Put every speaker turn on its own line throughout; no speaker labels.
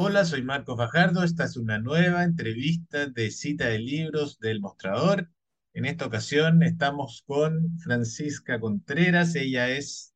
Hola, soy Marco Fajardo. Esta es una nueva entrevista de cita de libros del Mostrador. En esta ocasión estamos con Francisca Contreras. Ella es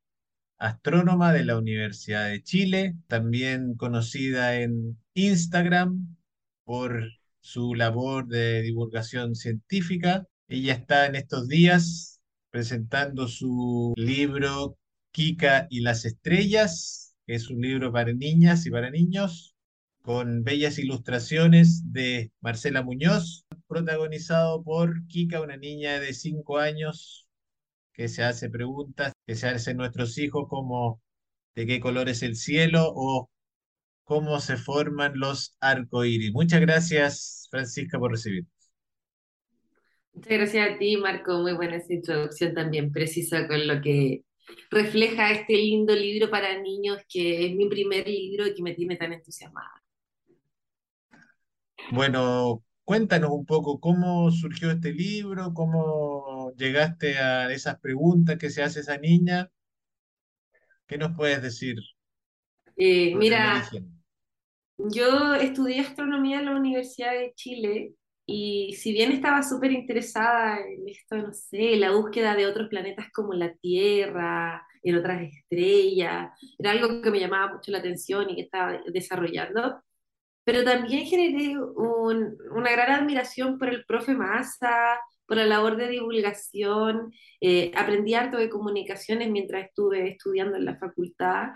astrónoma de la Universidad de Chile, también conocida en Instagram por su labor de divulgación científica. Ella está en estos días presentando su libro Kika y las estrellas, que es un libro para niñas y para niños, con bellas ilustraciones de Marcela Muñoz, protagonizado por Kika, una niña de 5 años que se hace preguntas, que se hacen nuestros hijos como de qué color es el cielo o cómo se forman los arcoíris. Muchas gracias, Francisca, por recibirnos.
Muchas gracias a ti, Marco. Muy buena esa introducción también, precisa con lo que refleja este lindo libro para niños, que es mi primer libro y que me tiene tan entusiasmada.
Bueno, cuéntanos un poco cómo surgió este libro, cómo llegaste a esas preguntas que se hace esa niña. ¿Qué nos puedes decir
Eh, mira, yo estudié astronomía en la Universidad de Chile y si bien estaba súper interesada en esto, no sé, la búsqueda de otros planetas como la Tierra, en otras estrellas, era algo que me llamaba mucho la atención y que estaba desarrollando. Pero también generé un- una gran admiración por el profe Massa, por la labor de divulgación. Eh, aprendí harto de comunicaciones mientras estuve estudiando en la facultad.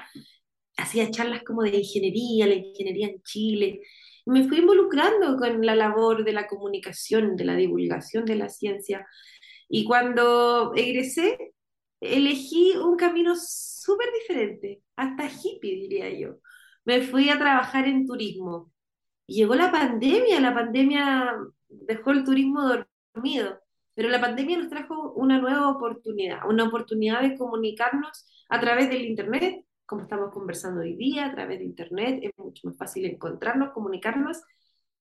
Hacía charlas como de ingeniería, la ingeniería en Chile. Me fui involucrando con la labor de la comunicación, de la divulgación de la ciencia. Y cuando egresé, elegí un camino súper diferente, hasta hippie, diría yo. Me fui a trabajar en turismo Llegó la pandemia, la pandemia dejó el turismo dormido, pero la pandemia nos trajo una nueva oportunidad, una oportunidad de comunicarnos a través del Internet, como estamos conversando hoy día, a través de Internet, es mucho más fácil encontrarnos, comunicarnos.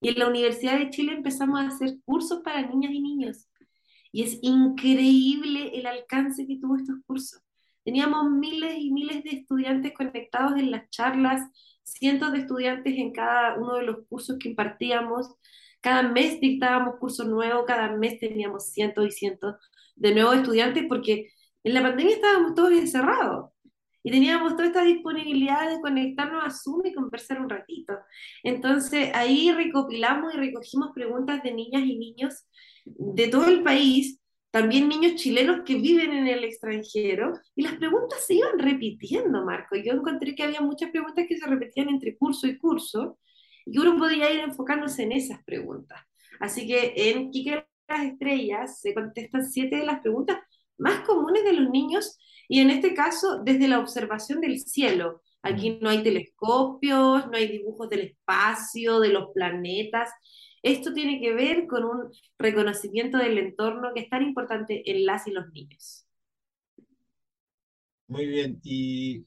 Y en la Universidad de Chile empezamos a hacer cursos para niñas y niños. Y es increíble el alcance que tuvo estos cursos. Teníamos miles y miles de estudiantes conectados en las charlas, cientos de estudiantes en cada uno de los cursos que impartíamos. Cada mes dictábamos cursos nuevos, cada mes teníamos cientos y cientos de nuevos estudiantes porque en la pandemia estábamos todos encerrados y teníamos toda esta disponibilidad de conectarnos a Zoom y conversar un ratito. Entonces ahí recopilamos y recogimos preguntas de niñas y niños de todo el país, también niños chilenos que viven en el extranjero, y las preguntas se iban repitiendo, Marco. Yo encontré que había muchas preguntas que se repetían entre curso y curso, y uno podía ir enfocándose en esas preguntas. Así que en Quique de las Estrellas se contestan siete de las preguntas más comunes de los niños, y en este caso desde la observación del cielo. Aquí no hay telescopios, no hay dibujos del espacio, de los planetas, esto tiene que ver con un reconocimiento del entorno que es tan importante en las y los niños.
Muy bien. ¿Y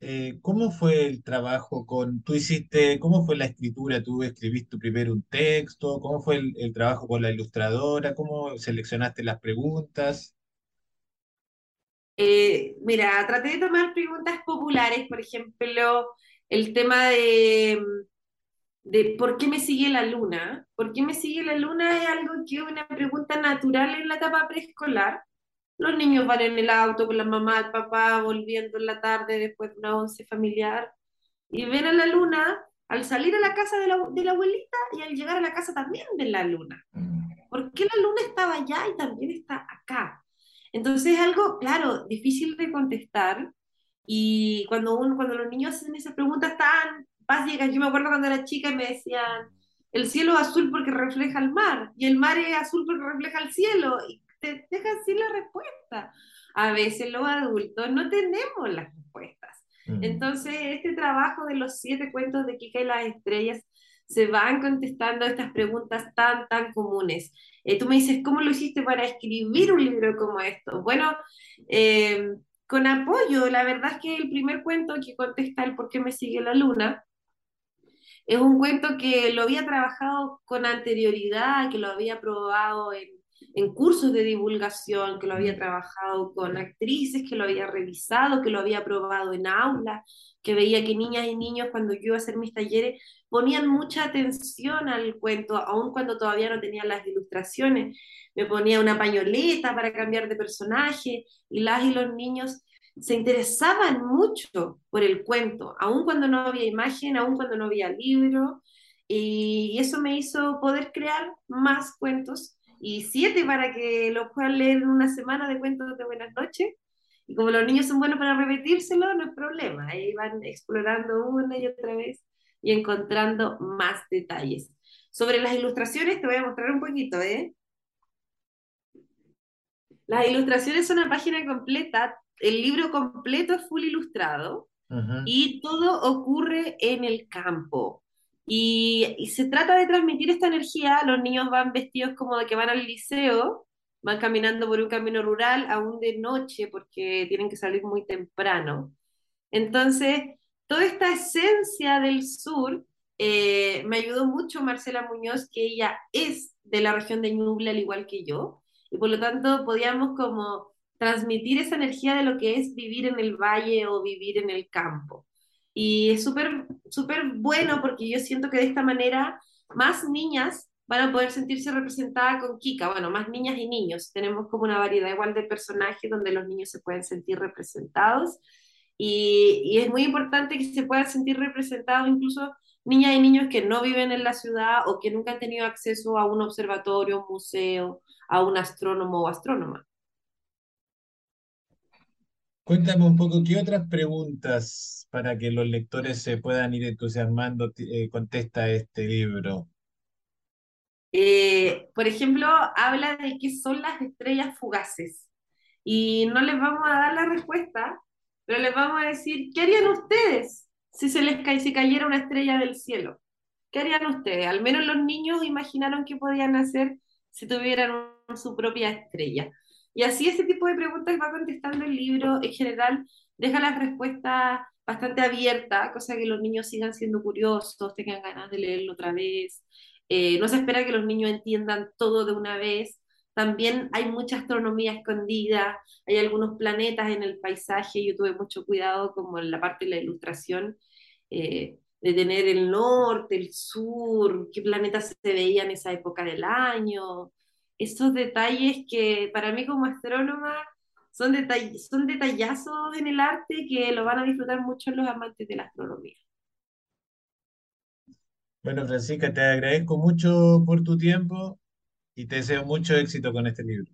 eh, cómo fue el trabajo con, tú hiciste, cómo fue la escritura? ¿Tú escribiste primero un texto? ¿Cómo fue el, el trabajo con la ilustradora? ¿Cómo seleccionaste las preguntas?
Eh, mira, traté de tomar preguntas populares, por ejemplo, el tema de, de ¿por qué me sigue la luna? ¿Por qué me sigue la luna? Es algo que es una pregunta natural en la etapa preescolar. Los niños van en el auto con la mamá, el papá, volviendo en la tarde después de una once familiar y ven a la luna al salir a la casa de la, de la abuelita y al llegar a la casa también de la luna. ¿Por qué la luna estaba allá y también está acá? Entonces es algo, claro, difícil de contestar y cuando, uno, cuando los niños hacen esas preguntas tan básicas, yo me acuerdo cuando era chica y me decían, el cielo es azul porque refleja el mar y el mar es azul porque refleja el cielo y te dejan sin la respuesta. A veces los adultos no tenemos las respuestas.
Mm.
Entonces, este trabajo de los siete cuentos de Kika y las estrellas se van contestando estas preguntas tan, tan comunes. Eh, tú me dices, ¿cómo lo hiciste para escribir un libro como esto? Bueno, eh, con apoyo, la verdad es que el primer cuento que contesta el por qué me sigue la luna es un cuento que lo había trabajado con anterioridad, que lo había probado en, cursos de divulgación, que lo había trabajado con actrices, que lo había revisado, que lo había probado en aula, que veía que niñas y niños cuando yo iba a hacer mis talleres ponían mucha atención al cuento, aun cuando todavía no tenían las ilustraciones. Me ponía una pañoleta para cambiar de personaje y las y los niños se interesaban mucho por el cuento, aun cuando no había imagen, aun cuando no había libro, y eso me hizo poder crear más cuentos y siete para que los puedan leer una semana de cuentos de buenas noches. Y como los niños son buenos para repetírselo, no es problema. Ahí van explorando una y otra vez y encontrando más detalles. Sobre las ilustraciones te voy a mostrar un poquito, ¿eh? Las ilustraciones son una página completa, el libro completo es full ilustrado y todo ocurre en el campo. Y, se trata de transmitir esta energía, los niños van vestidos como de que van al liceo, van caminando por un camino rural, aún de noche, porque tienen que salir muy temprano. Entonces, toda esta esencia del sur eh, me ayudó mucho Marcela Muñoz, que ella es de la región de Ñuble, al igual que yo, y por lo tanto podíamos como transmitir esa energía de lo que es vivir en el valle o vivir en el campo. Y es súper, súper bueno porque yo siento que de esta manera más niñas van a poder sentirse representadas con Kika. Bueno, más niñas y niños. Tenemos como una variedad igual de personajes donde los niños se pueden sentir representados. Y, y es muy importante que se puedan sentir representados incluso niñas y niños que no viven en la ciudad o que nunca han tenido acceso a un observatorio, un museo, a un astrónomo o astrónoma.
Cuéntame un poco, ¿qué otras preguntas para que los lectores se puedan ir entusiasmando eh, contesta este libro?
Eh, por ejemplo, habla de qué son las estrellas fugaces. Y no les vamos a dar la respuesta, pero les vamos a decir, ¿qué harían ustedes si se les si cayera una estrella del cielo? ¿Qué harían ustedes? Al menos los niños imaginaron qué podían hacer si tuvieran su propia estrella. Y así ese tipo de preguntas va contestando el libro. En general, deja las respuestas bastante abiertas, cosa que los niños sigan siendo curiosos, tengan ganas de leerlo otra vez. Eh, no se espera que los niños entiendan todo de una vez. También hay mucha astronomía escondida, hay algunos planetas en el paisaje. Yo tuve mucho cuidado, como en la parte de la ilustración, eh, de tener el norte, el sur, qué planetas se veían en esa época del año esos detalles que para mí como astrónoma son, son detallazos en el arte que lo van a disfrutar mucho los amantes de la astronomía.
Bueno, Francisca, te agradezco mucho por tu tiempo y te deseo mucho éxito con este libro.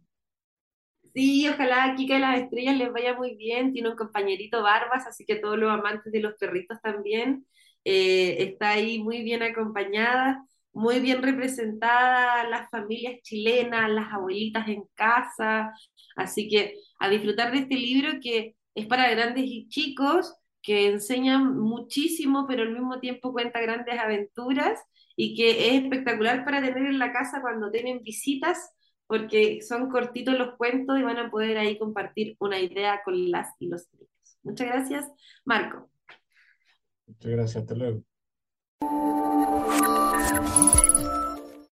Sí, ojalá a Kika de las Estrellas les vaya muy bien. Tiene un compañerito Barbas, así que todos los amantes de los perritos también. Eh, está ahí muy bien acompañada muy bien representadas las familias chilenas, las abuelitas en casa, así que a disfrutar de este libro que es para grandes y chicos, que enseña muchísimo, pero al mismo tiempo cuenta grandes aventuras y que es espectacular para tener en la casa cuando tienen visitas, porque son cortitos los cuentos y van a poder ahí compartir una idea con las y los niños. Muchas gracias, Marco.
Muchas gracias, hasta. 三井不動産は?